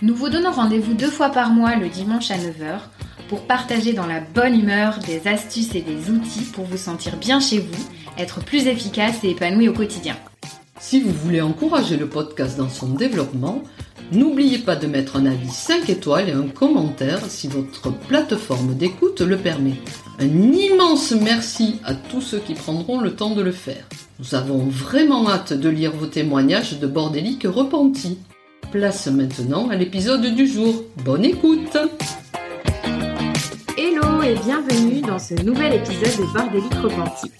nous vous donnons rendez-vous deux fois par mois le dimanche à 9h pour partager dans la bonne humeur des astuces et des outils pour vous sentir bien chez vous, être plus efficace et épanoui au quotidien. Si vous voulez encourager le podcast dans son développement, n'oubliez pas de mettre un avis 5 étoiles et un commentaire si votre plateforme d'écoute le permet. Un immense merci à tous ceux qui prendront le temps de le faire. Nous avons vraiment hâte de lire vos témoignages de bordéliques repentis. Place maintenant à l'épisode du jour. Bonne écoute Hello et bienvenue dans ce nouvel épisode de Bordélique Repenti.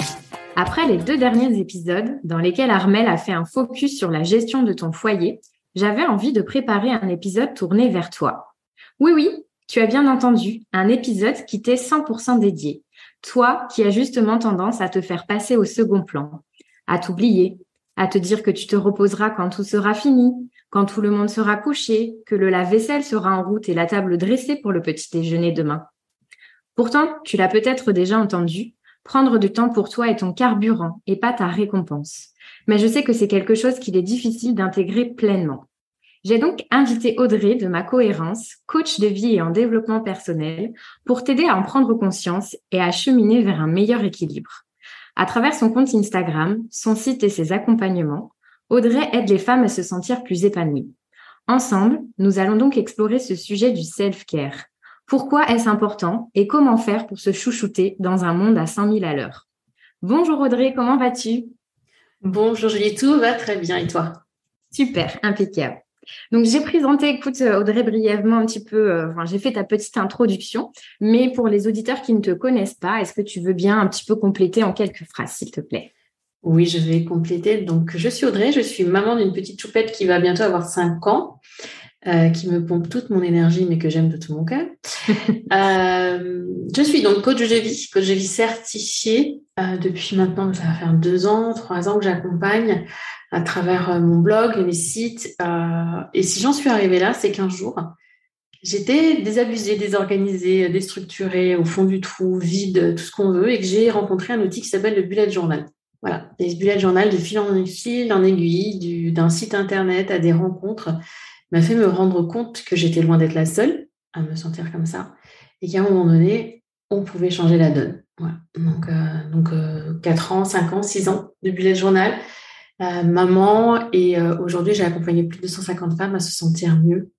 Après les deux derniers épisodes dans lesquels Armel a fait un focus sur la gestion de ton foyer, j'avais envie de préparer un épisode tourné vers toi. Oui, oui, tu as bien entendu, un épisode qui t'est 100% dédié. Toi qui as justement tendance à te faire passer au second plan, à t'oublier, à te dire que tu te reposeras quand tout sera fini, quand tout le monde sera couché, que le lave-vaisselle sera en route et la table dressée pour le petit déjeuner demain. Pourtant, tu l'as peut-être déjà entendu, prendre du temps pour toi est ton carburant et pas ta récompense. Mais je sais que c'est quelque chose qu'il est difficile d'intégrer pleinement. J'ai donc invité Audrey de ma cohérence, coach de vie et en développement personnel, pour t'aider à en prendre conscience et à cheminer vers un meilleur équilibre. À travers son compte Instagram, son site et ses accompagnements, Audrey aide les femmes à se sentir plus épanouies. Ensemble, nous allons donc explorer ce sujet du self-care. Pourquoi est-ce important et comment faire pour se chouchouter dans un monde à 5000 à l'heure? Bonjour Audrey, comment vas-tu? Bonjour Julie, tout va très bien et toi? Super, impeccable. Donc j'ai présenté, écoute Audrey brièvement un petit peu, euh, enfin, j'ai fait ta petite introduction, mais pour les auditeurs qui ne te connaissent pas, est-ce que tu veux bien un petit peu compléter en quelques phrases, s'il te plaît? Oui, je vais compléter. Donc, je suis Audrey, je suis maman d'une petite choupette qui va bientôt avoir 5 ans, euh, qui me pompe toute mon énergie, mais que j'aime de tout mon cœur. euh, je suis donc coach de vie, coach de vie certifié euh, depuis maintenant, ça va faire 2 ans, 3 ans que j'accompagne à travers mon blog, mes sites. Et si j'en suis arrivée là, c'est qu'un jour, j'étais désabusée, désorganisée, déstructurée, au fond du trou, vide, tout ce qu'on veut, et que j'ai rencontré un outil qui s'appelle le bullet journal. Voilà, des bullet journal de fil en fil en aiguille, d'un site internet à des rencontres, m'a fait me rendre compte que j'étais loin d'être la seule à me sentir comme ça et qu'à un moment donné, on pouvait changer la donne. Donc, euh, donc euh, 4 ans, 5 ans, 6 ans de bullet journal, euh, maman, et euh, aujourd'hui, j'ai accompagné plus de 150 femmes à se sentir mieux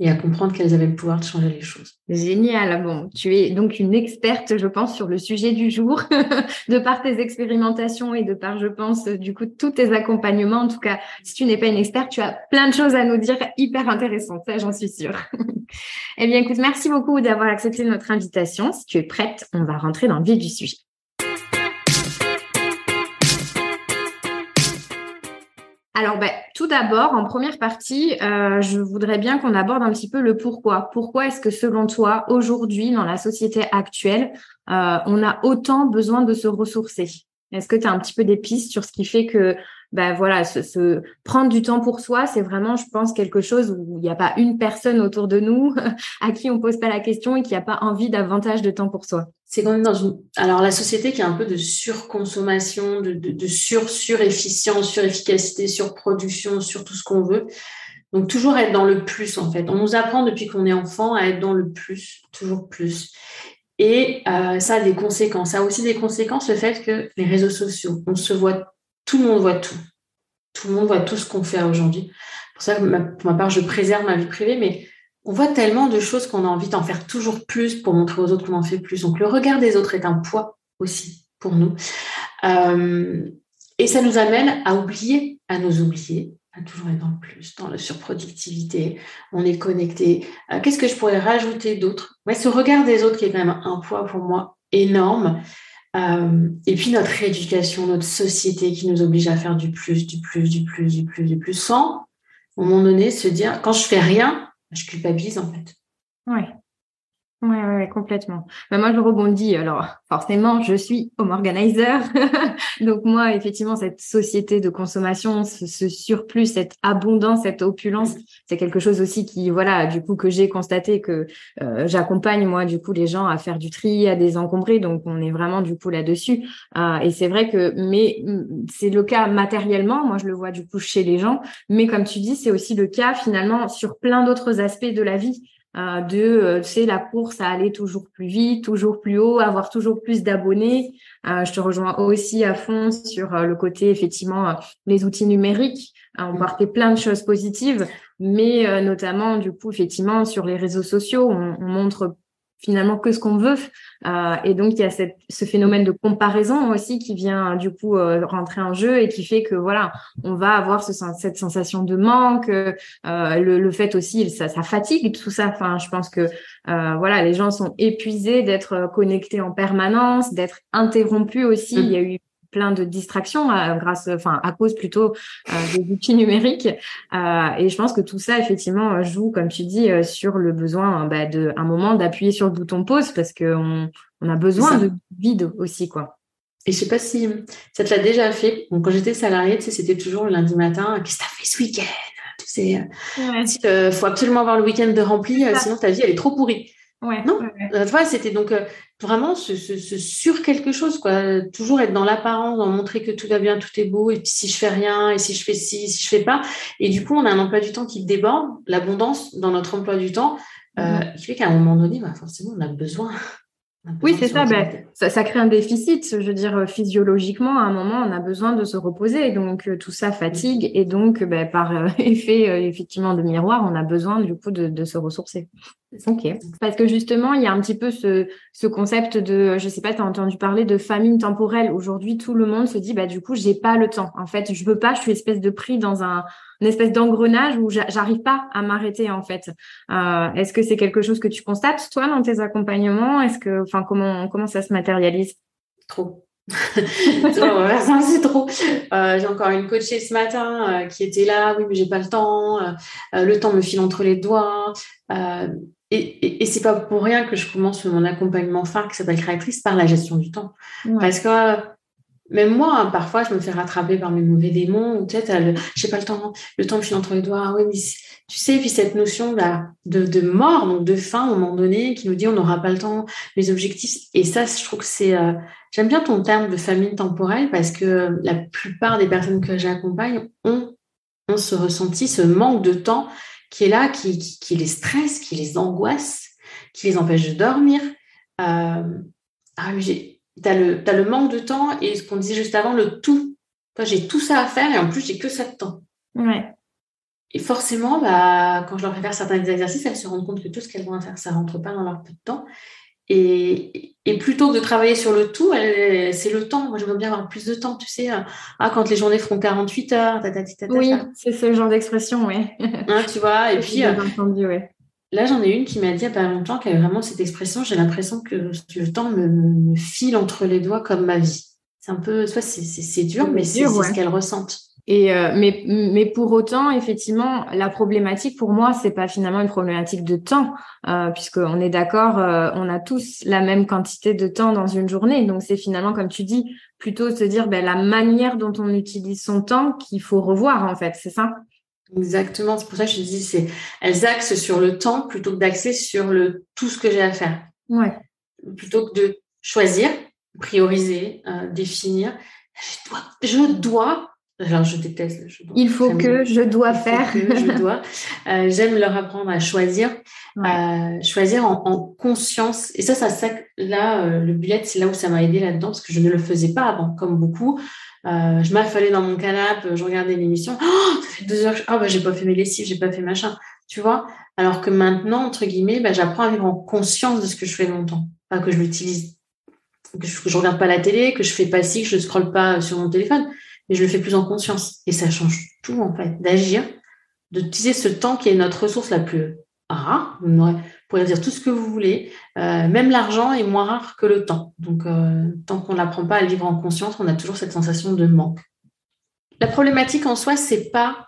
et à comprendre qu'elles avaient le pouvoir de changer les choses. Génial. Bon, tu es donc une experte, je pense, sur le sujet du jour, de par tes expérimentations et de par, je pense, du coup, tous tes accompagnements. En tout cas, si tu n'es pas une experte, tu as plein de choses à nous dire hyper intéressantes, ça, j'en suis sûre. eh bien, écoute, merci beaucoup d'avoir accepté notre invitation. Si tu es prête, on va rentrer dans le vif du sujet. Alors, ben, tout d'abord, en première partie, euh, je voudrais bien qu'on aborde un petit peu le pourquoi. Pourquoi est-ce que selon toi, aujourd'hui, dans la société actuelle, euh, on a autant besoin de se ressourcer? Est-ce que tu as un petit peu des pistes sur ce qui fait que, ben voilà, se, se prendre du temps pour soi, c'est vraiment, je pense, quelque chose où il n'y a pas une personne autour de nous à qui on pose pas la question et qui n'a pas envie davantage de temps pour soi? C'est quand même dans une alors la société qui a un peu de surconsommation, de, de, sur surefficience, surefficacité, surproduction, sur tout ce qu'on veut. Donc toujours être dans le plus en fait. On nous apprend depuis qu'on est enfant à être dans le plus, toujours plus. Et euh, ça a des conséquences. Ça a aussi des conséquences le fait que les réseaux sociaux, on se voit, tout le monde voit tout. Tout le monde voit tout ce qu'on fait aujourd'hui. Pour ça, pour ma part, je préserve ma vie privée, mais on voit tellement de choses qu'on a envie d'en faire toujours plus pour montrer aux autres qu'on en fait plus. Donc le regard des autres est un poids aussi pour nous. Euh, et ça nous amène à oublier, à nous oublier, à toujours être dans le plus, dans la surproductivité. On est connecté. Euh, Qu'est-ce que je pourrais rajouter d'autre? Ouais, Ce regard des autres qui est quand même un poids pour moi énorme. Euh, et puis notre éducation, notre société qui nous oblige à faire du plus, du plus, du plus, du plus, du plus, sans, un moment donné, se dire, quand je fais rien, je culpabilise en fait. Ouais. Ouais, ouais, complètement. Mais moi, je rebondis. Alors, forcément, je suis home organizer. Donc, moi, effectivement, cette société de consommation, ce, surplus, cette abondance, cette opulence, c'est quelque chose aussi qui, voilà, du coup, que j'ai constaté que euh, j'accompagne, moi, du coup, les gens à faire du tri, à désencombrer. Donc, on est vraiment, du coup, là-dessus. Euh, et c'est vrai que, mais mm, c'est le cas matériellement. Moi, je le vois, du coup, chez les gens. Mais comme tu dis, c'est aussi le cas, finalement, sur plein d'autres aspects de la vie. Euh, de euh, c'est la course à aller toujours plus vite, toujours plus haut, avoir toujours plus d'abonnés. Euh, je te rejoins aussi à fond sur le côté effectivement les outils numériques. on mmh. partait plein de choses positives, mais notamment du coup effectivement sur les réseaux sociaux, on, on montre finalement que ce qu'on veut. Euh, et donc, il y a cette, ce phénomène de comparaison aussi qui vient du coup euh, rentrer en jeu et qui fait que voilà, on va avoir ce, cette sensation de manque, euh, le, le, fait aussi, ça, ça fatigue tout ça. Enfin, je pense que euh, voilà, les gens sont épuisés d'être connectés en permanence, d'être interrompus aussi. Mmh. Il y a eu plein de distractions euh, grâce, enfin à cause plutôt euh, des outils numériques. Euh, et je pense que tout ça effectivement joue, comme tu dis, sur le besoin bah, de un moment d'appuyer sur le bouton pause parce qu'on on a besoin de vide aussi quoi. Et je sais pas si ça te l'a déjà fait. quand j'étais salariée, tu sais, c'était toujours le lundi matin. Qu'est-ce que tu as fait ce week-end? Tu sais, il faut absolument avoir le week-end de rempli, sinon ta vie elle est trop pourrie. Ouais, non, ouais, c'était donc vraiment ce, sur quelque chose, quoi. Toujours être dans l'apparence, montrer que tout va bien, tout est beau, et puis si je fais rien, et si je fais ci, si je fais pas. Et du coup, on a un emploi du temps qui déborde, l'abondance dans notre emploi du temps, euh, mm-hmm. qui fait qu'à un moment donné, bah, forcément, on a besoin oui, c'est ben, ça, ça, crée un déficit. Je veux dire, physiologiquement, à un moment, on a besoin de se reposer. Donc, euh, tout ça fatigue. Et donc, ben, par euh, effet, euh, effectivement, de miroir, on a besoin, du coup, de, de, se ressourcer. Ok. Parce que justement, il y a un petit peu ce, ce concept de, je sais pas, tu as entendu parler de famine temporelle. Aujourd'hui, tout le monde se dit, bah, du coup, j'ai pas le temps. En fait, je veux pas, je suis espèce de pris dans un, une espèce d'engrenage où j'arrive pas à m'arrêter en fait. Euh, est-ce que c'est quelque chose que tu constates toi dans tes accompagnements? Est-ce que, enfin, comment comment ça se matérialise? Trop. c'est trop. Euh, j'ai encore une coachée ce matin euh, qui était là. Oui, mais j'ai pas le temps. le temps me file entre les doigts. Et, et, et c'est pas pour rien que je commence mon accompagnement phare qui s'appelle Créatrice par la gestion du temps. Parce que même moi, hein, parfois, je me fais rattraper par mes mauvais démons, ou peut-être, je sais pas le temps, le temps me file entre les doigts. Ah oui, mais tu sais, puis cette notion là, de, de, mort, donc de fin, à un moment donné, qui nous dit on n'aura pas le temps, les objectifs. Et ça, je trouve que c'est. Euh, j'aime bien ton terme de famine temporelle parce que la plupart des personnes que j'accompagne ont, ont ce ressenti, ce manque de temps qui est là, qui, qui, les stresse, qui les angoisse, qui les empêche de dormir. Euh, ah, tu as, le manque de temps et ce qu'on disait juste avant, le tout. j'ai tout ça à faire et en plus, j'ai que ça de temps. Ouais. Et forcément, bah, quand je leur fais faire certains exercices, elles se rendent compte que tout ce qu'elles vont faire, ça ne rentre pas dans leur peu de temps. Et, et, plutôt que de travailler sur le tout, c'est le temps. Moi, je veux bien avoir plus de temps, tu sais. Ah, quand les journées feront 48 heures, ta, Oui, c'est ce genre d'expression, oui. Hein, tu vois, et puis... Entendu, ouais. Là, j'en ai une qui m'a dit il n'y a pas longtemps qu'elle avait vraiment cette expression j'ai l'impression que le temps me, file entre les doigts comme ma vie. C'est un peu, soit c'est dur, mais c'est ce qu'elle ressent. Et euh, mais, mais pour autant, effectivement, la problématique pour moi, c'est pas finalement une problématique de temps, euh, puisqu'on est d'accord, euh, on a tous la même quantité de temps dans une journée. Donc c'est finalement, comme tu dis, plutôt se dire ben, la manière dont on utilise son temps qu'il faut revoir en fait, c'est ça? Exactement, c'est pour ça que je dis, c'est elles axent sur le temps plutôt que d'axer sur le tout ce que j'ai à faire. Ouais. Plutôt que de choisir, prioriser, euh, définir. Je dois, je dois. Alors je déteste. Je Il faut que je dois faire. je dois. Euh, j'aime leur apprendre à choisir, euh, choisir en, en, conscience. Et ça, ça, ça là, euh, le bullet, c'est là où ça m'a aidé là-dedans parce que je ne le faisais pas avant, comme beaucoup. Euh, je m'affalais dans mon canapé, je regardais l'émission. Oh, ça fait deux heures. Ah, bah, j'ai pas fait mes lessives, j'ai pas fait machin. Tu vois? Alors que maintenant, entre guillemets, bah, j'apprends à vivre en conscience de ce que je fais longtemps. Pas que je l'utilise, que je, que je regarde pas la télé, que je fais pas ci, que je ne scrolle pas sur mon téléphone, mais je le fais plus en conscience. Et ça change tout, en fait, d'agir, d'utiliser ce temps qui est notre ressource la plus rare. Vous pourrez dire tout ce que vous voulez. Euh, même l'argent est moins rare que le temps. Donc, euh, tant qu'on n'apprend pas à vivre en conscience, on a toujours cette sensation de manque. La problématique en soi, c'est pas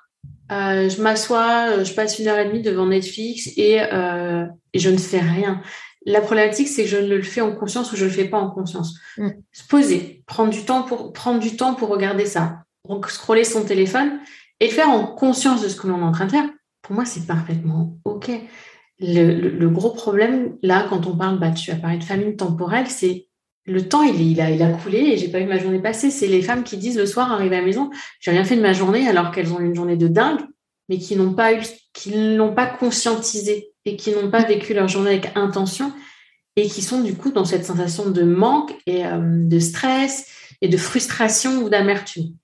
euh, je m'assois, je passe une heure et demie devant Netflix et, et je ne fais rien. La problématique, c'est que je ne le fais en conscience ou je ne le fais pas en conscience. Mm. Se poser, prendre du temps pour prendre du temps pour regarder ça, scroller son téléphone et le faire en conscience de ce que l'on est en train de faire. Pour moi, c'est parfaitement ok. Le, gros problème là, quand on parle, bah, tu as parlé de famine temporelle, c'est le temps, il, il, a, il a coulé et j'ai pas eu ma journée passée. C'est les femmes qui disent le soir, arrivées à la maison, j'ai rien fait de ma journée alors qu'elles ont une journée de dingue, mais qui n'ont pas eu, qui l'ont pas conscientisé et qui n'ont pas vécu leur journée avec intention et qui sont du coup dans cette sensation de manque et euh, de stress et de frustration ou d'amertume.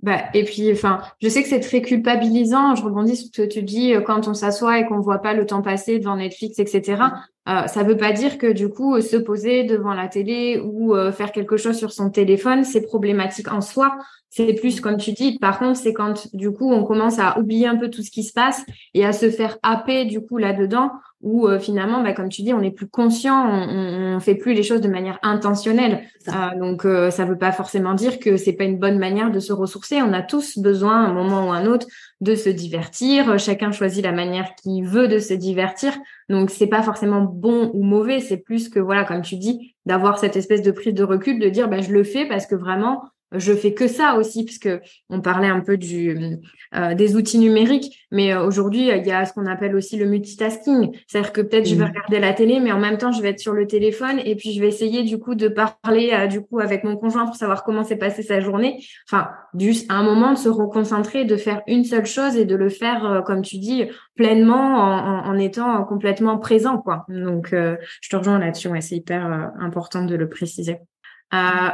Bah, et puis, enfin, je sais que c'est très culpabilisant. Je rebondis sur ce que tu dis euh, quand on s'assoit et qu'on voit pas le temps passer devant Netflix, etc. Euh, ça veut pas dire que du coup se poser devant la télé ou euh, faire quelque chose sur son téléphone, c'est problématique en soi. C'est plus comme tu dis. Par contre, c'est quand du coup on commence à oublier un peu tout ce qui se passe et à se faire happer du coup là-dedans où euh, finalement, bah, comme tu dis, on est plus conscient, on, on, fait plus les choses de manière intentionnelle. Euh, donc, euh, ça veut pas forcément dire que c'est pas une bonne manière de se ressourcer. On a tous besoin, à un moment ou un autre, de se divertir. Chacun choisit la manière qu'il veut de se divertir. Donc, c'est pas forcément bon ou mauvais. C'est plus que voilà, comme tu dis, d'avoir cette espèce de prise de recul, de dire, bah, je le fais parce que vraiment, je fais que ça aussi, puisque on parlait un peu du, euh, des outils numériques, mais euh, aujourd'hui, il y a ce qu'on appelle aussi le multitasking. C'est-à-dire que peut-être je vais regarder la télé, mais en même temps, je vais être sur le téléphone et puis je vais essayer du coup de parler euh, du coup avec mon conjoint pour savoir comment s'est passée sa journée. Enfin, juste à un moment de se reconcentrer, de faire une seule chose et de le faire, comme tu dis, pleinement en, en, étant complètement présent, quoi. Donc, je te rejoins là-dessus. Ouais, c'est hyper important de le préciser.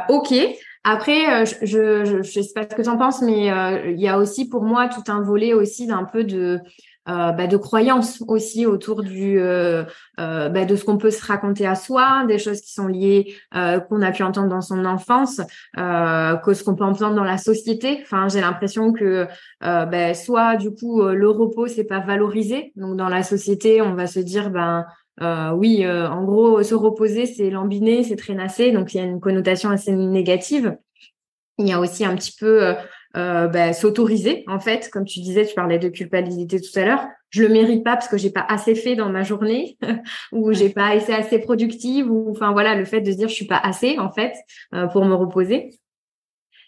Ok. Après, euh, je, je sais pas ce que tu en penses, mais euh, il y a aussi pour moi tout un volet aussi d'un peu de euh, bah, de croyances aussi autour du euh, euh, bah, de ce qu'on peut se raconter à soi, des choses qui sont liées qu'on a pu entendre dans son enfance, que ce qu'on peut entendre dans la société. Enfin, j'ai l'impression que bah, soit du coup le repos c'est pas valorisé, donc dans la société on va se dire ben euh, oui, euh, en gros, se reposer, c'est lambiner, c'est traînasser, donc il y a une connotation assez négative. Il y a aussi un petit peu euh, bah, s'autoriser, en fait, comme tu disais, tu parlais de culpabilité tout à l'heure. Je le mérite pas parce que j'ai pas assez fait dans ma journée, ou j'ai pas été assez productive, ou enfin voilà, le fait de se dire je suis pas assez en fait pour me reposer.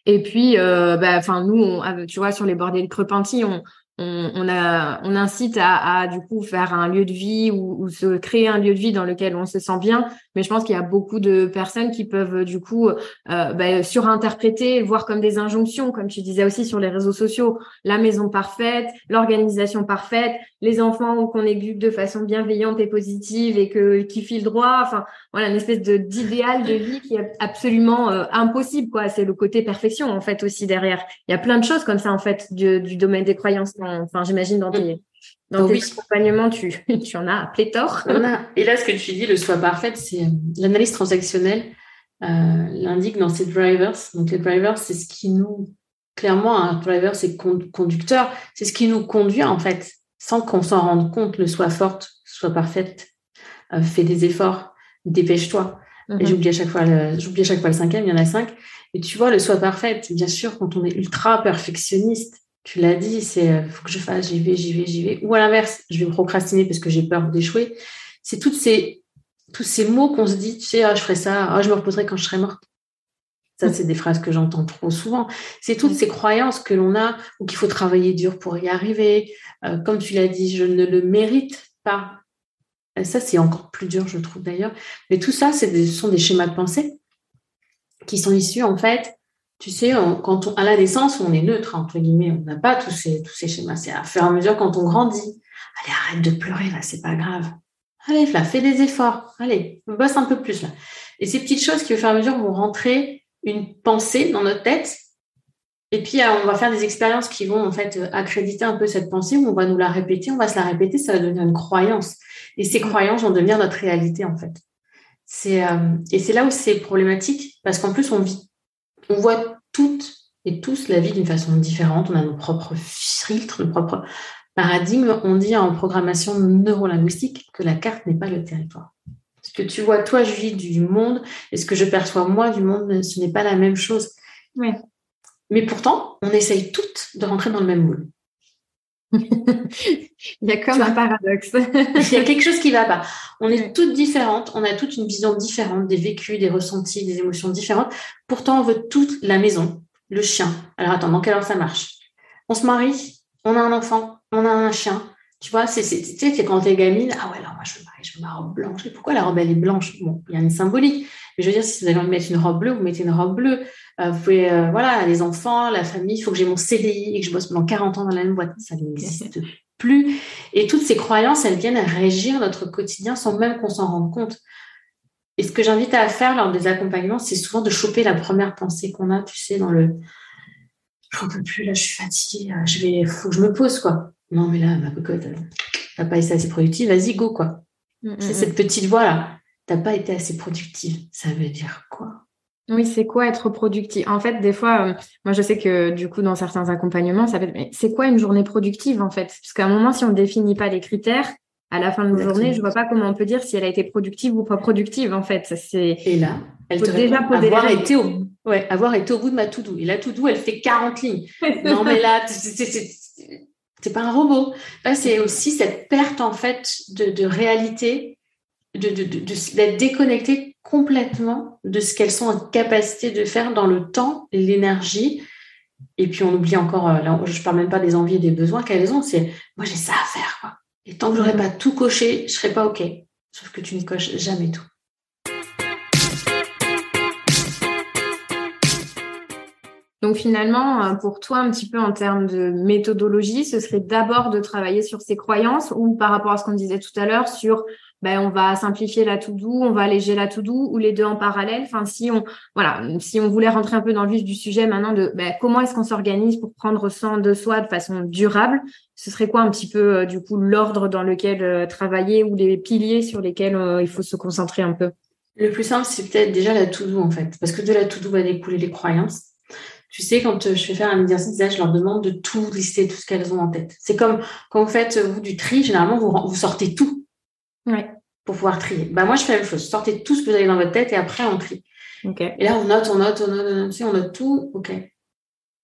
Et puis, bah, enfin nous, tu vois, sur les bordels Crepenti, on, on, a, on incite à, à, du coup faire un lieu de vie ou, ou, se créer un lieu de vie dans lequel on se sent bien. Mais je pense qu'il y a beaucoup de personnes qui peuvent du coup euh, bah, surinterpréter, voir comme des injonctions, comme tu disais aussi sur les réseaux sociaux, la maison parfaite, l'organisation parfaite, les enfants qu'on éduque de façon bienveillante et positive et que qui file droit. Enfin voilà, une espèce de d'idéal de vie qui est absolument euh, impossible quoi. C'est le côté perfection en fait aussi derrière. Il y a plein de choses comme ça en fait du, du domaine des croyances enfin, j'imagine dans tes, dans oh tes accompagnements, tu, tu en as à pléthore. Et là, ce que tu dis, le soi parfait, c'est euh, l'analyse transactionnelle euh, l'indique dans ses drivers. Donc, les drivers, c'est ce qui nous, clairement, un driver, c'est conducteur, c'est ce qui nous conduit, en fait, sans qu'on s'en rende compte, le soi forte, soit parfaite, euh, fais des efforts, dépêche-toi. Et mhm. j'oublie à chaque fois j'oublie à chaque fois le cinquième, il y en a cinq. Et tu vois, le soi parfait, bien sûr, quand on est ultra perfectionniste, tu l'as dit, c'est euh, faut que je fasse, j'y vais, j'y vais, j'y vais. Ou à l'inverse, je vais procrastiner parce que j'ai peur d'échouer. C'est toutes ces, tous ces mots qu'on se dit, tu sais, ah, je ferai ça, ah, je me reposerai quand je serai morte. Ça, c'est des phrases que j'entends trop souvent. C'est toutes ces croyances que l'on a ou qu'il faut travailler dur pour y arriver. Euh, comme tu l'as dit, je ne le mérite pas. Ça, c'est encore plus dur, je trouve d'ailleurs. Mais tout ça, ce sont des schémas de pensée qui sont issus, en fait, tu sais, quand on, à la naissance, on est neutre, entre guillemets, on n'a pas tous ces, tous ces schémas. C'est à faire à mesure quand on grandit. Allez, arrête de pleurer, là, c'est pas grave. Allez, là, fais des efforts. Allez, bosse un peu plus, là. Et ces petites choses qui, au fur et à mesure, vont rentrer une pensée dans notre tête. Et puis, on va faire des expériences qui vont, en fait, accréditer un peu cette pensée, où on va nous la répéter, on va se la répéter, ça va devenir une croyance. Et ces croyances vont devenir notre réalité, en fait. C'est, euh, et c'est là où c'est problématique, parce qu'en plus, on vit on voit toutes et tous la vie d'une façon différente. On a nos propres filtres, nos propres paradigmes. On dit en programmation neurolinguistique que la carte n'est pas le territoire. Ce que tu vois, toi, Julie, du monde? Et ce que je perçois, moi, du monde, ce n'est pas la même chose. Mais pourtant, on essaye toutes de rentrer dans le même moule. Il y a comme un paradoxe. Il y a quelque chose qui va pas. On est toutes différentes, on a toutes une vision différente, des vécus, des ressentis, des émotions différentes. Pourtant, on veut toute la maison, le chien. Alors attends, dans quelle heure ça marche? On se marie, on a un enfant, on a un chien. Tu vois, c'est, tu sais, quand t'es gamine, ah ouais, alors moi je veux marier, je veux ma robe blanche. Et pourquoi la robe elle est blanche? Bon, il y a une symbolique. Mais je veux dire, si vous de mettre une robe bleue, vous mettez une robe bleue. Euh, vous pouvez, euh, voilà, les enfants, la famille, il faut que j'ai mon CDI et que je bosse pendant 40 ans dans la même boîte. Ça n'existe plus. Et toutes ces croyances, elles viennent régir notre quotidien sans même qu'on s'en rende compte. Et ce que j'invite à faire lors des accompagnements, c'est souvent de choper la première pensée qu'on a, tu sais, dans le je ne peux plus, là, je suis fatiguée, je vais, faut que je me pose, quoi. Non, mais là, ma cocotte, t'as pas été assez productive, vas-y, go, quoi. Mm, c'est mm, cette mm. petite voix-là. T'as pas été assez productive. Ça veut dire quoi? Oui, c'est quoi être productif En fait, des fois, euh, moi, je sais que du coup, dans certains accompagnements, ça peut être, mais c'est quoi une journée productive en fait? Parce qu'à un moment, si on ne définit pas les critères, à la fin de la journée, je vois pas comment on peut dire si elle a été productive ou pas productive en fait. C'est et là, elle te déjà avoir été au ouais, avoir été au bout de ma to do. Et la to do, elle fait 40 lignes. non mais là, c'est pas un robot. Là, c'est aussi cette perte en fait de, réalité, de d'être déconnecté complètement de ce qu'elles sont en capacité de faire dans le temps, l'énergie. Et puis on oublie encore, euh, là, je parle même pas des envies et des besoins qu'elles ont, c'est moi j'ai ça à faire. Et tant que j'aurais pas tout coché, je serais pas OK. Sauf que tu ne coches jamais tout. Donc finalement, euh, pour toi, un petit peu en termes de méthodologie, ce serait d'abord de travailler sur ses croyances ou par rapport à ce qu'on disait tout à l'heure sur ben, on va simplifier la to do, on va alléger la to do ou les deux en parallèle. Enfin, si on, voilà, si on voulait rentrer un peu dans le vif du sujet maintenant de ben, comment est-ce qu'on s'organise pour prendre soin de soi de façon durable, ce serait quoi un petit peu euh, du coup l'ordre dans lequel euh, travailler ou les piliers sur lesquels il faut se concentrer un peu? Le plus simple, c'est peut-être déjà la to do en fait, parce que de la to do va découler les croyances. Tu sais, quand je fais faire un exercice, je leur demande de tout lister, tout ce qu'elles ont en tête. C'est comme quand vous faites vous du tri, généralement vous, vous sortez tout pour pouvoir trier. Bah, moi, je fais la même chose. Sortez tout ce que vous avez dans votre tête et après, on trie. Et là, on note, on note, on note, on note, on note tout. OK.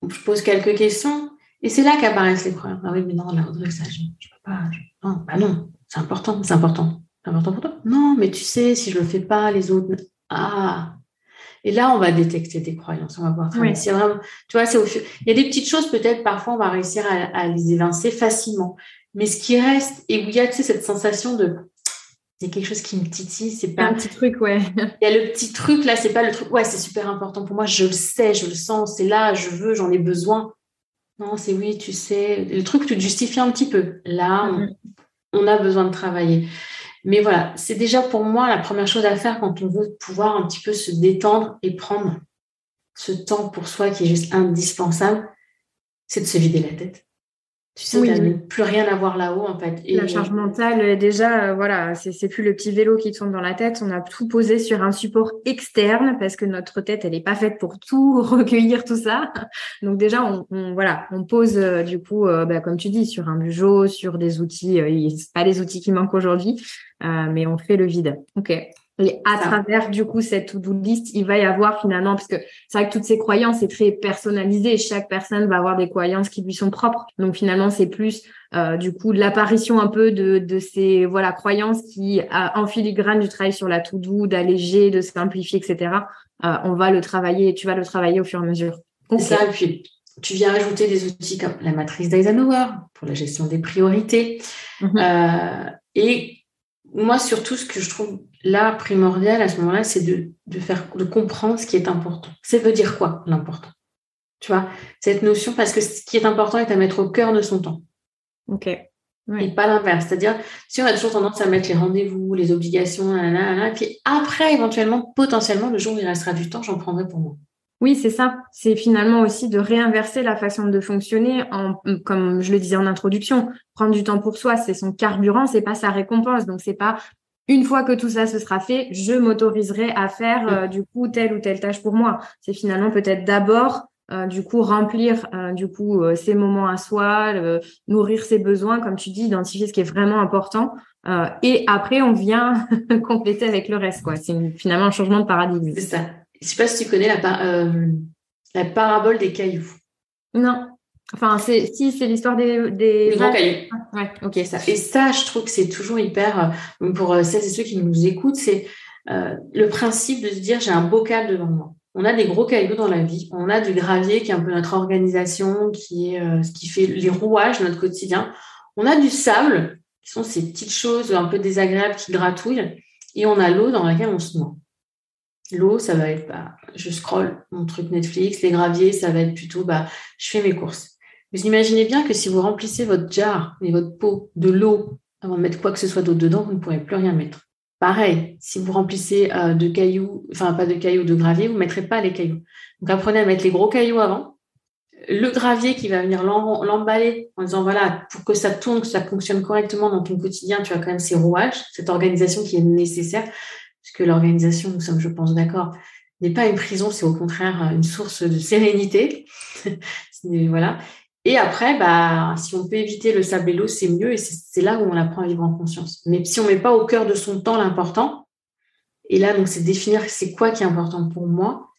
je pose quelques questions et c'est là qu'apparaissent les croyances. Ah oui, mais non, la redressage, je peux pas. Non, bah non, c'est important, c'est important. C'est important pour toi? Non, mais tu sais, si je le fais pas, les autres. Ah Et là, on va détecter des croyances. On va voir. Oui. C'est vraiment, tu vois, c'est au... Il y a des petites choses, peut-être, parfois, on va réussir à, à les évincer facilement. Mais ce qui reste, et où il y a tu sais, cette sensation de c'est quelque chose qui me titille. C'est pas un petit truc, ouais. Il y a le petit truc là, c'est pas le truc. Ouais, c'est super important pour moi. Je le sais, je le sens. C'est là, je veux, j'en ai besoin. Non, c'est oui, tu sais. Le truc, tu te justifies un petit peu. Là, mm-hmm. on, a besoin de travailler. Mais voilà, c'est déjà pour moi la première chose à faire quand on veut pouvoir un petit peu se détendre et prendre ce temps pour soi qui est juste indispensable, c'est de se vider la tête. Tu sais, oui. plus rien à voir là-haut, en fait. Et... La charge mentale, déjà, euh, voilà, c'est plus le petit vélo qui tourne dans la tête. On a tout posé sur un support externe parce que notre tête, elle n'est pas faite pour tout recueillir tout ça. Donc déjà, on, voilà, on pose euh, du coup, euh, bah, comme tu dis, sur un bureau, sur des outils. c'est pas les outils qui manquent aujourd'hui, mais on fait le vide. Ok. Et à travers du coup cette to-do list, il va y avoir finalement, parce que c'est vrai que toutes ces croyances, c'est très personnalisé. Chaque personne va avoir des croyances qui lui sont propres. Donc finalement, c'est plus euh, du coup l'apparition un peu de, de ces voilà croyances qui, en filigrane du travail sur la to-do, d'alléger, de simplifier, etc. Euh, on va le travailler, tu vas le travailler au fur et à mesure. C'est ça. Et puis tu viens ajouter des outils comme la matrice d'Eisenhower pour la gestion des priorités. Mm-hmm. Euh, et moi, surtout, ce que je trouve là primordial à ce moment-là, c'est de, de, faire, de comprendre ce qui est important. Ça veut dire quoi, l'important? Tu vois, cette notion, parce que ce qui est important est à mettre au cœur de son temps. OK. Et pas l'inverse. C'est-à-dire, si on a toujours tendance à mettre les rendez-vous, les obligations, et puis après, éventuellement, potentiellement, le jour où il restera du temps, j'en prendrai pour moi. Oui, c'est ça. C'est finalement aussi de réinverser la façon de fonctionner en, comme je le disais en introduction, prendre du temps pour soi, c'est son carburant, c'est pas sa récompense. Donc c'est pas une fois que tout ça se sera fait, je m'autoriserai à faire euh, du coup telle ou telle tâche pour moi. C'est finalement peut-être d'abord euh, du coup remplir euh, du coup ces moments à soi, nourrir ses besoins, comme tu dis, identifier ce qui est vraiment important. et après, on vient compléter avec le reste. C'est finalement un changement de paradigme. C'est ça. Je ne sais pas si tu connais la, euh, la parabole des cailloux. Non. Enfin, si c'est l'histoire des, des, gros cailloux. Ouais, ok. Ça. Et ça, je trouve que c'est toujours hyper, euh, pour euh, celles et ceux qui nous écoutent, c'est euh, le principe de se dire j'ai un bocal devant moi. On a des gros cailloux dans la vie, on a du gravier qui est un peu notre organisation, qui est ce qui fait les rouages de notre quotidien. On a du sable, qui sont ces petites choses un peu désagréables qui gratouillent, et on a l'eau dans laquelle on se noie. L'eau, ça va être, bah, je scrolle mon truc Netflix. Les graviers, ça va être plutôt, bah, je fais mes courses. Vous imaginez bien que si vous remplissez votre jar et votre pot de l'eau avant de mettre quoi que ce soit d'autre dedans, vous ne pourrez plus rien mettre. Pareil, si vous remplissez euh, de cailloux, enfin pas de cailloux, de gravier, vous ne mettrez pas les cailloux. Donc apprenez à mettre les gros cailloux avant. Le gravier qui va venir l'emballer en disant voilà, pour que ça tourne, que ça fonctionne correctement dans ton quotidien, tu as quand même ces rouages, cette organisation qui est nécessaire puisque l'organisation, nous sommes, je pense, d'accord, n'est pas une prison, c'est au contraire une source de sérénité. voilà. Et après, bah, si on peut éviter le sable et l'eau, c'est mieux et c'est là où on apprend à vivre en conscience. Mais si on met pas au cœur de son temps l'important, et là, donc, c'est définir c'est quoi qui est important pour moi.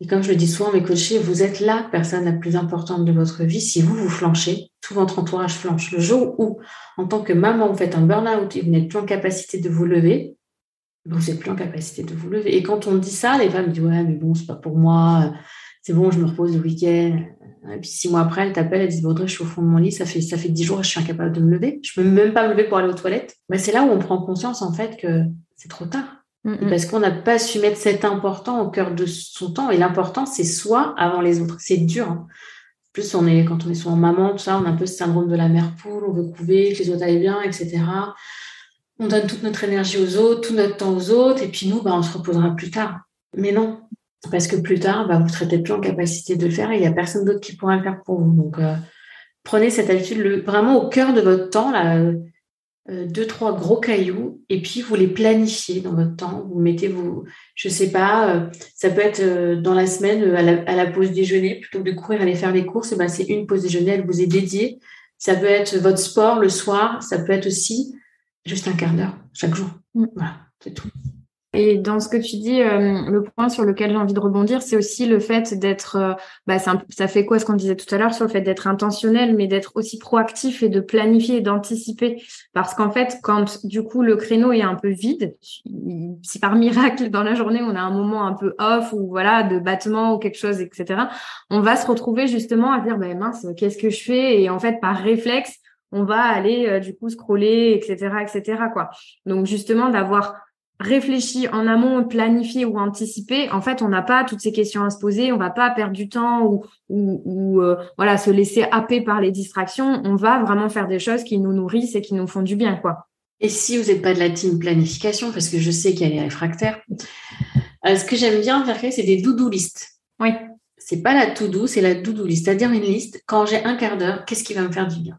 Et comme je le dis souvent mes coachés, vous êtes la personne la plus importante de votre vie. Si vous, vous flanchez, tout votre entourage flanche. Le jour où, en tant que maman, vous faites un burn-out et vous n'êtes plus en capacité de vous lever, vous n'êtes plus en capacité de vous lever. Et quand on dit ça, les femmes disent Ouais, mais bon, c'est pas pour moi, c'est bon, je me repose le week-end. Et puis six mois après, elles t'appellent, elles disent Audrey, je suis au fond de mon lit, ça fait, ça fait dix jours je suis incapable de me lever. Je ne peux même pas me lever pour aller aux toilettes. Mais c'est là où on prend conscience, en fait, que c'est trop tard. Parce qu'on n'a pas su mettre cet important au cœur de son temps. Et l'important, c'est soi avant les autres. C'est dur. Hein. Plus on est, quand on est souvent maman, tout ça, on a un peu ce syndrome de la mère poule, on veut couver, que les autres aillent bien, etc on donne toute notre énergie aux autres, tout notre temps aux autres, et puis nous, bah, on se reposera plus tard. Mais non, parce que plus tard, bah, vous ne serez peut-être plus en capacité de le faire et il n'y a personne d'autre qui pourra le faire pour vous. Donc, euh, prenez cette habitude vraiment au cœur de votre temps, là, euh, deux, trois gros cailloux, et puis vous les planifiez dans votre temps. Vous mettez vous, je sais pas, euh, ça peut être dans la semaine à la, pause déjeuner, plutôt que de courir aller faire les courses, bah, c'est une pause déjeuner, elle vous est dédiée. Ça peut être votre sport le soir, ça peut être aussi juste un quart d'heure chaque jour. Mm. Voilà, c'est tout. Et dans ce que tu dis, euh, le point sur lequel j'ai envie de rebondir, c'est aussi le fait d'être, euh, bah, ça fait quoi ce qu'on disait tout à l'heure sur le fait d'être intentionnel, mais d'être aussi proactif et de planifier et d'anticiper. Parce qu'en fait, quand du coup le créneau est un peu vide, si par miracle dans la journée on a un moment un peu off ou voilà de battement ou quelque chose, etc., on va se retrouver justement à dire, ben mince, qu'est-ce que je fais? Et en fait, par réflexe, on va aller euh, du coup scroller, etc., etc. Quoi. Donc justement d'avoir réfléchi en amont, planifié ou anticipé, en fait, on n'a pas toutes ces questions à se poser, on va pas perdre du temps ou, ou, euh, voilà se laisser happer par les distractions. On va vraiment faire des choses qui nous nourrissent et qui nous font du bien, quoi. Et si vous n'êtes pas de la team planification, parce que je sais qu'il y a les réfractaires, euh, ce que j'aime bien faire, c'est des doudou listes. Oui. C'est pas la to-do, c'est la doudou list, c'est-à-dire une liste. Quand j'ai un quart d'heure, qu'est-ce qui va me faire du bien?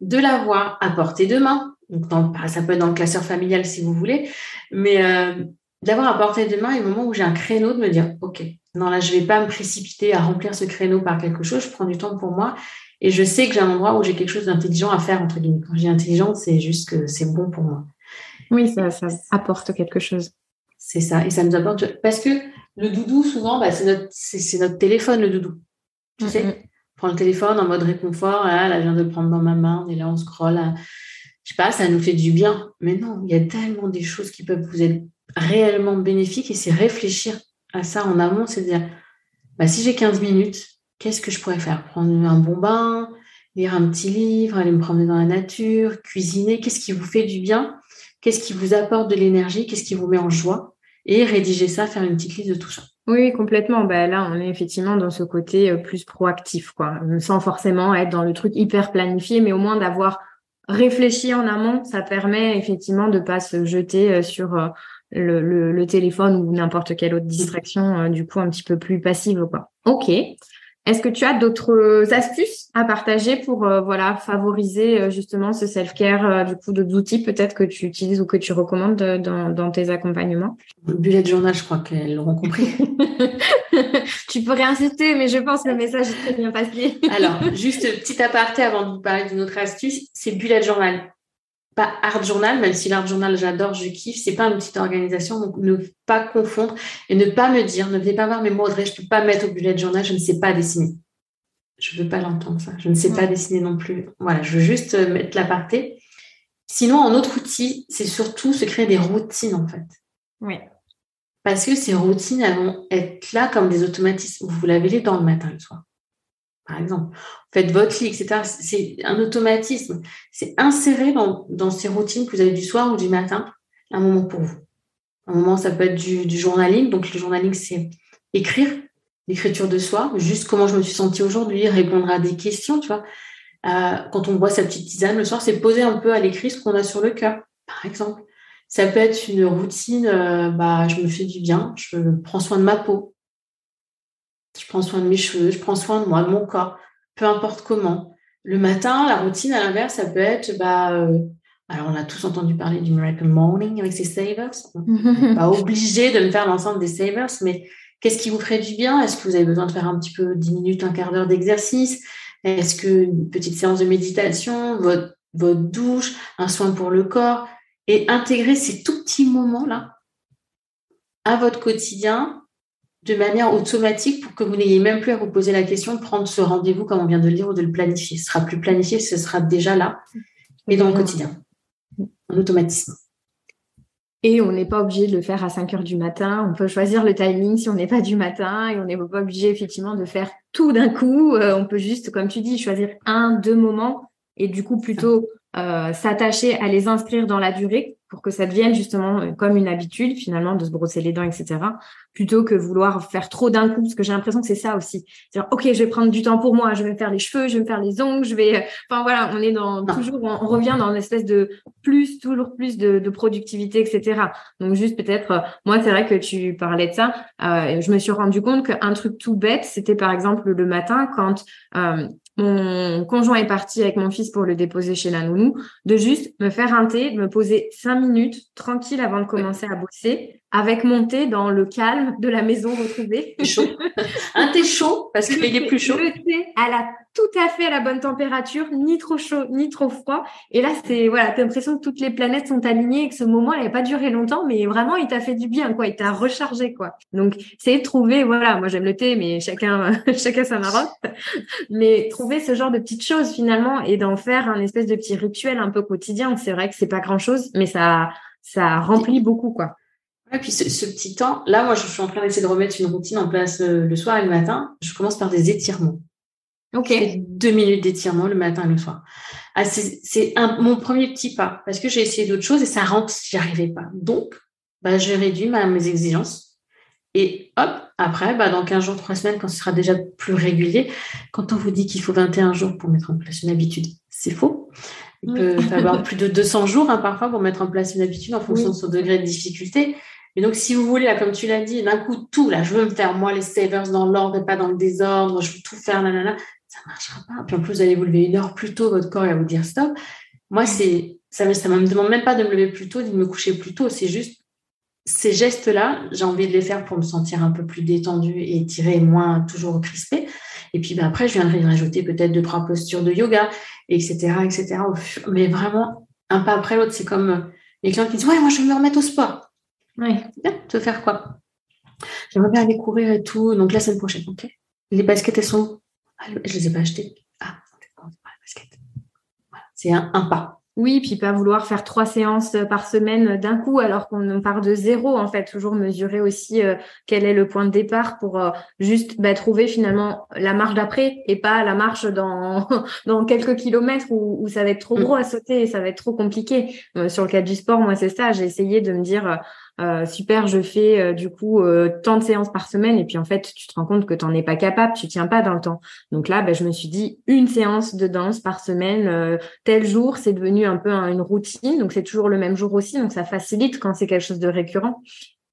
De l'avoir à portée de main. Donc ça peut être dans le classeur familial si vous voulez, mais euh, d'avoir à portée de main et au moment où j'ai un créneau de me dire ok, non là je vais pas me précipiter à remplir ce créneau par quelque chose, je prends du temps pour moi et je sais que j'ai un endroit où j'ai quelque chose d'intelligent à faire entre guillemets. Quand je dis intelligent, c'est juste que c'est bon pour moi. Oui, ça, apporte quelque chose. C'est ça, et ça nous apporte parce que le doudou souvent, bah, c'est notre c'est notre téléphone le doudou. Tu sais? Le téléphone en mode réconfort. Là, là, je viens de le prendre dans ma main et là, on scrolle. Je sais pas, ça nous fait du bien. Mais non, il y a tellement des choses qui peuvent vous être réellement bénéfiques et c'est réfléchir à ça en amont, c'est dire, bah, si j'ai 15 minutes, qu'est-ce que je pourrais faire? Prendre un bon bain, lire un petit livre, aller me promener dans la nature, cuisiner, qu'est-ce qui vous fait du bien? Qu'est-ce qui vous apporte de l'énergie? Qu'est-ce qui vous met en joie? Et rédiger ça, faire une petite liste de tout ça. Oui, complètement. Ben là, on est effectivement dans ce côté euh, plus proactif, quoi, sans forcément être dans le truc hyper planifié, mais au moins d'avoir réfléchi en amont, ça permet effectivement de pas se jeter euh, sur euh, le, le téléphone ou n'importe quelle autre distraction, du coup un petit peu plus passive, quoi. Ok. Est-ce que tu as d'autres astuces à partager pour euh, voilà favoriser euh, justement ce self-care euh, du coup d'autres outils peut-être que tu utilises ou que tu recommandes dans, tes accompagnements? Le bullet journal, je crois qu'elles l'auront compris. tu peux réinsister, mais je pense que le message est très bien passé. Alors, juste petit aparté avant de vous parler d'une autre astuce, c'est bullet journal pas Art Journal, même si l'Art Journal, j'adore, je kiffe, c'est pas une petite organisation, donc ne pas confondre et ne pas me dire, ne venez pas voir mes mots, Audrey, je peux pas mettre au bullet journal, je ne sais pas dessiner. Je ne veux pas l'entendre, ça. Je ne sais pas dessiner non plus. Voilà, je veux juste euh, mettre l'aparté. Sinon, un autre outil, c'est surtout se créer des routines, en fait. Oui. Parce que ces routines, elles vont être là comme des automatismes. Vous l'avez les dans le matin et le soir. Par exemple, faites votre lit, etc. C'est un automatisme. C'est inséré dans, ces routines que vous avez du soir ou du matin, un moment pour vous. Un moment, ça peut être du, du journaling. Donc, le journaling, c'est écrire, l'écriture de soi, juste comment je me suis sentie aujourd'hui, répondre à des questions, tu vois. Euh, quand on boit sa petite tisane le soir, c'est poser un peu à l'écrit ce qu'on a sur le cœur, par exemple. Ça peut être une routine, euh, bah, je me fais du bien, je prends soin de ma peau, je prends soin de mes cheveux, je prends soin de moi, de mon corps, peu importe comment. Le matin, la routine, à l'inverse, ça peut être, bah, euh, alors on a tous entendu parler du Miracle Morning avec ses savers. pas obligé de me faire l'ensemble des savers, mais qu'est-ce qui vous ferait du bien? Est-ce que vous avez besoin de faire un petit peu 10 minutes, un quart d'heure d'exercice? Est-ce qu'une petite séance de méditation, votre, votre douche, un soin pour le corps? Et intégrer ces tout petits moments-là à votre quotidien de manière automatique pour que vous n'ayez même plus à vous poser la question de prendre ce rendez-vous comme on vient de le dire ou de le planifier. Ce sera plus planifié, ce sera déjà là, mais dans le quotidien, un automatisme. Et on n'est pas obligé de le faire à 5 heures du matin. On peut choisir le timing si on n'est pas du matin et on n'est pas obligé effectivement de faire tout d'un coup. Euh, on peut juste, comme tu dis, choisir un, deux moments et du coup plutôt euh, s'attacher à les inscrire dans la durée pour que ça devienne justement euh, comme une habitude finalement de se brosser les dents, etc. Plutôt que vouloir faire trop d'un coup, parce que j'ai l'impression que c'est ça aussi. C'est-à-dire, ok, je vais prendre du temps pour moi, je vais me faire les cheveux, je vais me faire les ongles, je vais, euh, enfin voilà, on est dans toujours, on, revient dans une espèce de plus, toujours plus de, de productivité, etc. Donc juste peut-être, moi c'est vrai que tu parlais de ça, euh, je me suis rendu compte qu'un truc tout bête, c'était par exemple le matin quand euh, mon conjoint est parti avec mon fils pour le déposer chez la nounou, de juste me faire un thé, de me poser cinq minutes tranquille avant de commencer à bosser, avec mon thé dans le calme de la maison retrouvée. Chaud. Un thé chaud parce qu'il est plus chaud. Le thé à la tout à fait à la bonne température, ni trop chaud, ni trop froid. Et là, c'est voilà, t'as l'impression que toutes les planètes sont alignées et que ce moment, il n'a pas duré longtemps, mais vraiment, il t'a fait du bien, quoi. Il t'a rechargé, quoi. Donc, c'est trouver, voilà, moi j'aime le thé, mais chacun, chacun sa marotte. Mais trouver ce genre de petites choses finalement et d'en faire un espèce de petit rituel un peu quotidien. C'est vrai que c'est pas grand chose, mais ça, ça remplit beaucoup, quoi. Et puis ce, petit temps, là, moi, je suis en train d'essayer de remettre une routine en place euh, le soir et le matin. Je commence par des étirements. Ok. deux minutes d'étirement le matin et le soir. Ah, c'est mon premier petit pas parce que j'ai essayé d'autres choses et ça rentre, j'y arrivais pas. Donc, bah, j'ai réduit mes exigences. Et hop, après, bah, dans 15 jours, 3 semaines, quand ce sera déjà plus régulier, quand on vous dit qu'il faut 21 jours pour mettre en place une habitude, c'est faux. Il peut falloir plus de 200 jours hein, parfois pour mettre en place une habitude en fonction de son degré de difficulté. Et donc, si vous voulez, là, comme tu l'as dit, d'un coup, tout, là, je veux me faire, moi, les savers dans l'ordre et pas dans le désordre, je veux tout faire, nanana ça marchera pas. Puis en plus, vous allez vous lever une heure plus tôt, votre corps va vous dire stop. Moi, c'est ça ne me demande même pas de me lever plus tôt, de me coucher plus tôt. C'est juste ces gestes-là, j'ai envie de les faire pour me sentir un peu plus détendue et étirée, moins toujours crispée. Et puis ben, après, je viendrai rajouter peut-être deux, trois postures de yoga, etc. etc. Mais vraiment, un pas après l'autre, c'est comme euh, les clients qui disent Ouais, moi, je vais me remettre au sport. Oui. Bien, tu veux faire quoi? J'aimerais bien aller courir et tout. Donc la semaine prochaine, ok Les baskets, elles sont ah, je les ai pas achetées. Ah, c'est un, pas. Oui, puis pas vouloir faire trois séances par semaine d'un coup alors qu'on part de zéro en fait. Toujours mesurer aussi euh, quel est le point de départ pour euh, juste bah, trouver finalement la marche d'après et pas la marche dans dans quelques kilomètres où, ça va être trop mm. gros à sauter et ça va être trop compliqué. Euh, sur le cas du sport, moi c'est ça. J'ai essayé de me dire euh, super, je fais euh, du coup euh, tant de séances par semaine et puis en fait tu te rends compte que tu n'en es pas capable, tu tiens pas dans le temps. Donc là, ben, je me suis dit une séance de danse par semaine, tel jour, c'est devenu un peu une routine, donc c'est toujours le même jour aussi, donc ça facilite quand c'est quelque chose de récurrent.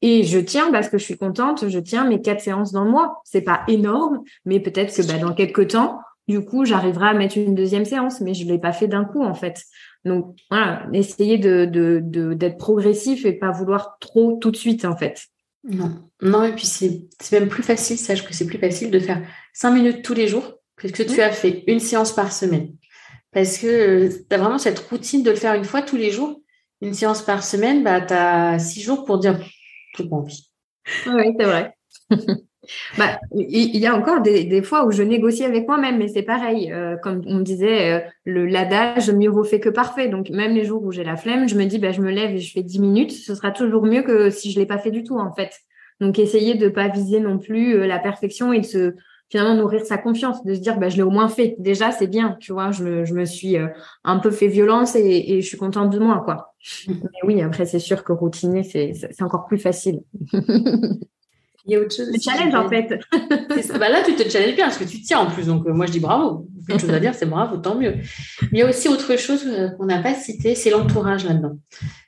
Et je tiens parce que je suis contente, je tiens mes quatre séances dans le mois. C'est pas énorme, mais peut-être que ben, dans quelques temps, du coup, j'arriverai à mettre une deuxième séance, mais je l'ai pas fait d'un coup en fait. Donc voilà, essayer de, d'être progressif et pas vouloir trop tout de suite en fait. Non, non et puis c'est, même plus facile, sache que c'est plus facile de faire cinq minutes tous les jours que ce que tu as fait une séance par semaine. Parce que euh, tu as vraiment cette routine de le faire une fois tous les jours. Une séance par semaine, bah, tu as six jours pour dire j'ai pas envie. Oui, c'est vrai. bah, il y a encore des, fois où je négocie avec moi-même, mais c'est pareil. Euh, comme on disait, euh, le l'adage mieux vaut fait que parfait. Donc même les jours où j'ai la flemme, je me dis, bah, je me lève et je fais 10 minutes. Ce sera toujours mieux que si je l'ai pas fait du tout, en fait. Donc essayer de pas viser non plus euh, la perfection et de se finalement nourrir sa confiance, de se dire, bah, je l'ai au moins fait. Déjà, c'est bien, tu vois. Je me, je me suis un peu fait violence et, et je suis contente de moi, quoi. Mmh. Mais oui, après, c'est sûr que routiner, c'est encore plus facile. Il y a autre chose. Le challenge, en fait. bah là, tu te challenges bien parce que tu tiens en plus. Donc, euh, moi, je dis bravo. Quelque chose à dire, c'est bravo, tant mieux. Mais il y a aussi autre chose euh, qu'on n'a pas cité, c'est l'entourage là-dedans.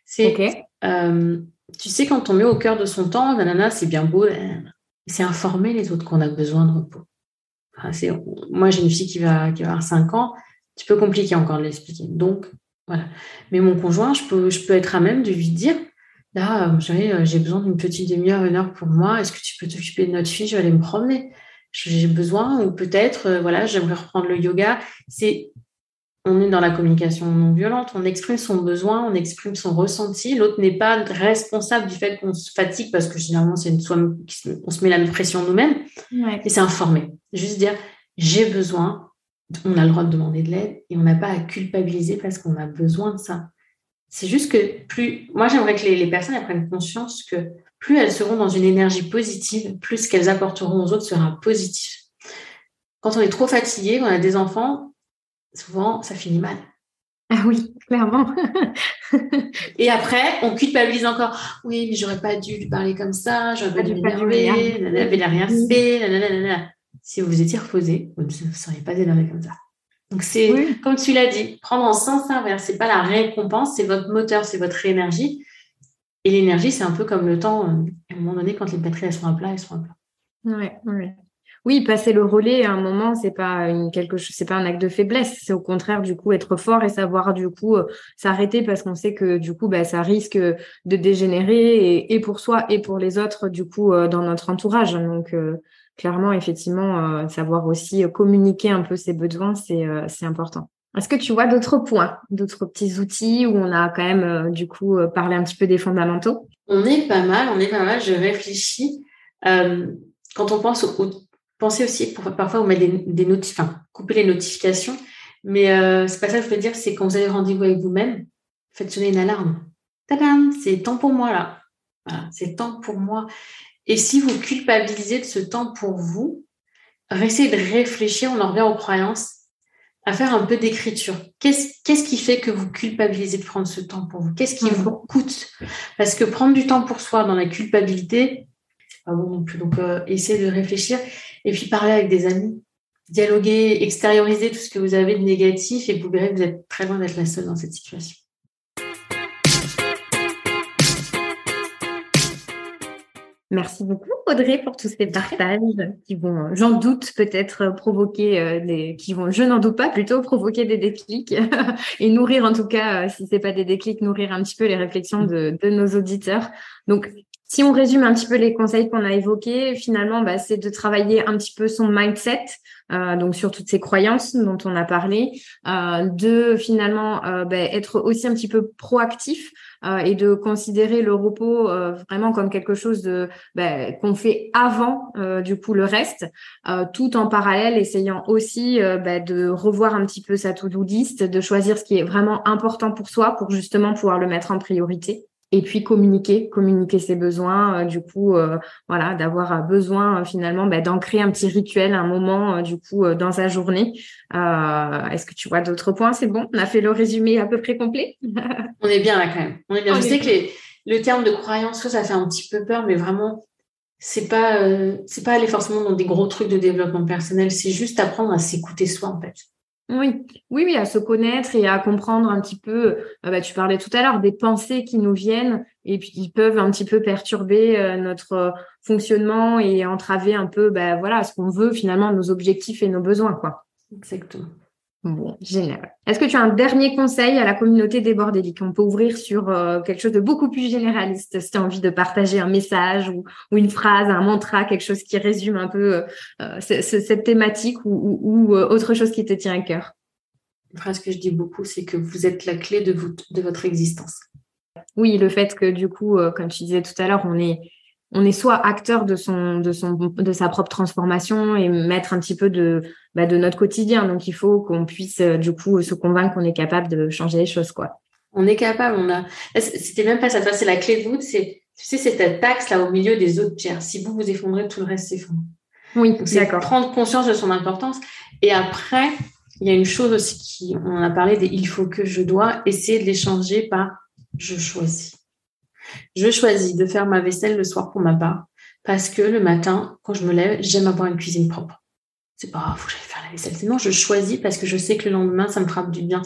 C'est, euh, tu sais, quand on met au cœur de son temps, nanana, c'est bien beau, c'est informer les autres qu'on a besoin de repos. moi, j'ai une fille qui va, qui va avoir 5 ans. C'est un peu compliqué encore de l'expliquer. Donc, voilà. Mais mon conjoint, je peux, je peux être à même de lui dire Là, euh, euh, j'ai besoin d'une petite demi-heure, une heure pour moi. Est-ce que tu peux t'occuper de notre fille? Je vais aller me promener. J'ai besoin, ou peut-être, euh, voilà, j'aimerais reprendre le yoga. C'est, on est dans la communication non violente. On exprime son besoin, on exprime son ressenti. L'autre n'est pas responsable du fait qu'on se fatigue parce que généralement, c'est une on se met la pression nous-mêmes. Et c'est informer. Juste dire, j'ai besoin. On a le droit de demander de l'aide et on n'a pas à culpabiliser parce qu'on a besoin de ça. C'est juste que plus, moi j'aimerais que les, personnes prennent conscience que plus elles seront dans une énergie positive, plus ce qu'elles apporteront aux autres sera positif. Quand on est trop fatigué, quand on a des enfants, souvent ça finit mal. Ah oui, clairement. et après, on culpabilise encore. Oui, mais j'aurais pas dû lui parler comme ça, j'aurais pas dû m'énerver, elle n'a rien fait. Si vous vous étiez reposé, vous ne seriez pas énervé comme ça. Donc, c'est, comme tu l'as dit, prendre en sens inverse. C'est pas la récompense, c'est votre moteur, c'est votre énergie. Et l'énergie, c'est un peu comme le temps. Euh, à un moment donné, quand les batteries elles sont à plat, elles sont à plat. Ouais, ouais. Oui, passer le relais à un moment, c'est pas une quelque chose, c'est pas un acte de faiblesse. C'est au contraire du coup être fort et savoir du coup euh, s'arrêter parce qu'on sait que du coup, bah, ça risque de dégénérer et, pour soi et pour les autres du coup euh, dans notre entourage. Donc clairement, effectivement, euh, savoir aussi euh, communiquer un peu ses besoins, c'est euh, important. Est-ce que tu vois d'autres points, d'autres petits outils où on a quand même du coup parlé un petit peu des fondamentaux? On est pas mal, on est pas mal. Je réfléchis. quand on pense au, pensez aussi parfois on met des, des enfin, couper les notifications, mais c'est pas ça que je veux dire. C'est quand vous avez rendez-vous avec vous-même, faites sonner une alarme. Tadam, c'est temps pour moi là. C'est temps pour moi. Et si vous culpabilisez de ce temps pour vous, essayez de réfléchir, on en revient aux croyances, à faire un peu d'écriture. Qu'est-ce qui fait que vous culpabilisez de prendre ce temps pour vous? Qu'est-ce qui vous coûte? Parce que prendre du temps pour soi dans la culpabilité, pas bon non plus. Donc, euh, essayez de réfléchir et puis parler avec des amis, dialoguer, extérioriser tout ce que vous avez de négatif et vous verrez que vous êtes très loin d'être la seule dans cette situation. Merci beaucoup Audrey pour tous ces partages qui vont, j'en doute, peut-être provoquer euh, des, qui vont, je n'en doute pas, plutôt provoquer des déclics et nourrir en tout cas, euh, si c'est pas des déclics, nourrir un petit peu les réflexions de, de nos auditeurs. Donc, si on résume un petit peu les conseils qu'on a évoqués, finalement, bah, c'est de travailler un petit peu son mindset, euh, donc sur toutes ces croyances dont on a parlé, euh, de finalement euh, bah, être aussi un petit peu proactif euh, et de considérer le repos euh, vraiment comme quelque chose bah, qu'on fait avant du coup le reste, tout en parallèle essayant aussi bah, de revoir un petit peu sa to-do list, de choisir ce qui est vraiment important pour soi pour justement pouvoir le mettre en priorité et puis communiquer, communiquer ses besoins, euh, du coup, euh, voilà, d'avoir euh, besoin finalement bah, d'ancrer un petit rituel, un moment, du coup, dans sa journée. Est-ce que tu vois d'autres points? C'est bon, on a fait le résumé à peu près complet. on est bien là quand même. On est bien. Je sais que le terme de croyance, ça fait un petit peu peur, mais vraiment, c'est pas, c'est pas aller forcément dans des gros trucs de développement personnel. C'est juste apprendre à s'écouter soi en fait. Oui, oui, oui, à se connaître et à comprendre un petit peu. Euh, bah, tu parlais tout à l'heure des pensées qui nous viennent et puis qui peuvent un petit peu perturber euh, notre euh, fonctionnement et entraver un peu, bah, voilà, ce qu'on veut finalement, nos objectifs et nos besoins, quoi. Exactement. Bon, génial. Est-ce que tu as un dernier conseil à la communauté des bordéliques On peut ouvrir sur euh, quelque chose de beaucoup plus généraliste, si tu as envie de partager un message ou, une phrase, un mantra, quelque chose qui résume un peu euh, cette thématique ou, euh, autre chose qui te tient à cœur? Une phrase que je dis beaucoup, c'est que vous êtes la clé de, de votre existence. Oui, le fait que du coup, comme tu disais tout à l'heure, on est on est soit acteur de son de son de sa propre transformation et mettre un petit peu de bah, de notre quotidien. Donc il faut qu'on puisse euh, du coup se convaincre qu'on est capable de changer les choses quoi. On est capable, on a c'était même pas ça, c'est la clé de voûte, c'est tu sais c'est cette axe là au milieu des autres pierres. Si vous vous effondrez, tout le reste s'effondre. Oui, d'accord. Prendre conscience de son importance et après il y a une chose aussi qui on a parlé des il faut que je dois essayer de les changer par je choisis. Je choisis de faire ma vaisselle le soir pour ma part parce que le matin, quand je me lève, j'aime avoir une cuisine propre. C'est pas, faut que faire la vaisselle. Sinon, je choisis parce que je sais que le lendemain, ça me fera du bien.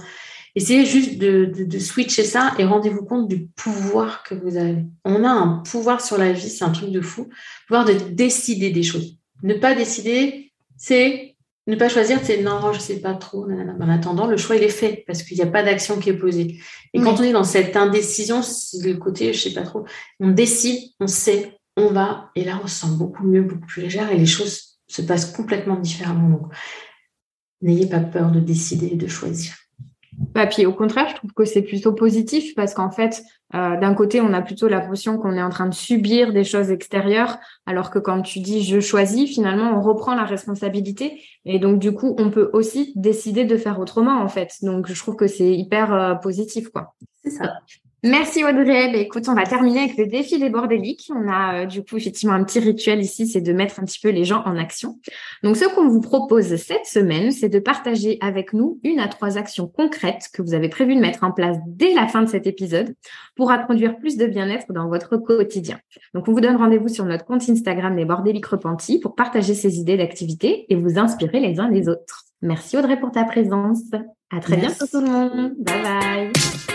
Essayez juste de, switcher ça et rendez-vous compte du pouvoir que vous avez. On a un pouvoir sur la vie, c'est un truc de fou. Pouvoir de décider des choses. Ne pas décider, c'est ne pas choisir, c'est non, je sais pas trop. En attendant, le choix, il est fait parce qu'il n'y a pas d'action qui est posée. Et quand on est dans cette indécision, c'est le côté, je sais pas trop, on décide, on sait, on va, et là, on se sent beaucoup mieux, beaucoup plus légère et les choses se passent complètement différemment. Donc, n'ayez pas peur de décider et de choisir. Bah, au contraire, je trouve que c'est plutôt positif parce qu'en fait, euh, d'un côté, on a plutôt l'impression qu'on est en train de subir des choses extérieures, alors que quand tu dis je choisis, finalement, on reprend la responsabilité et donc du coup, on peut aussi décider de faire autrement en fait. Donc je trouve que c'est hyper euh, positif quoi. C'est ça. Merci Audrey. Bah, écoute, on va terminer avec le défi des bordéliques. On a euh, du coup effectivement un petit rituel ici, c'est de mettre un petit peu les gens en action. Donc ce qu'on vous propose cette semaine, c'est de partager avec nous une à trois actions concrètes que vous avez prévu de mettre en place dès la fin de cet épisode pour introduire plus de bien-être dans votre quotidien. Donc on vous donne rendez-vous sur notre compte Instagram les bordéliques repentis pour partager ces idées d'activité et vous inspirer les uns les autres. Merci Audrey pour ta présence. À très bientôt tout le monde. Bye bye.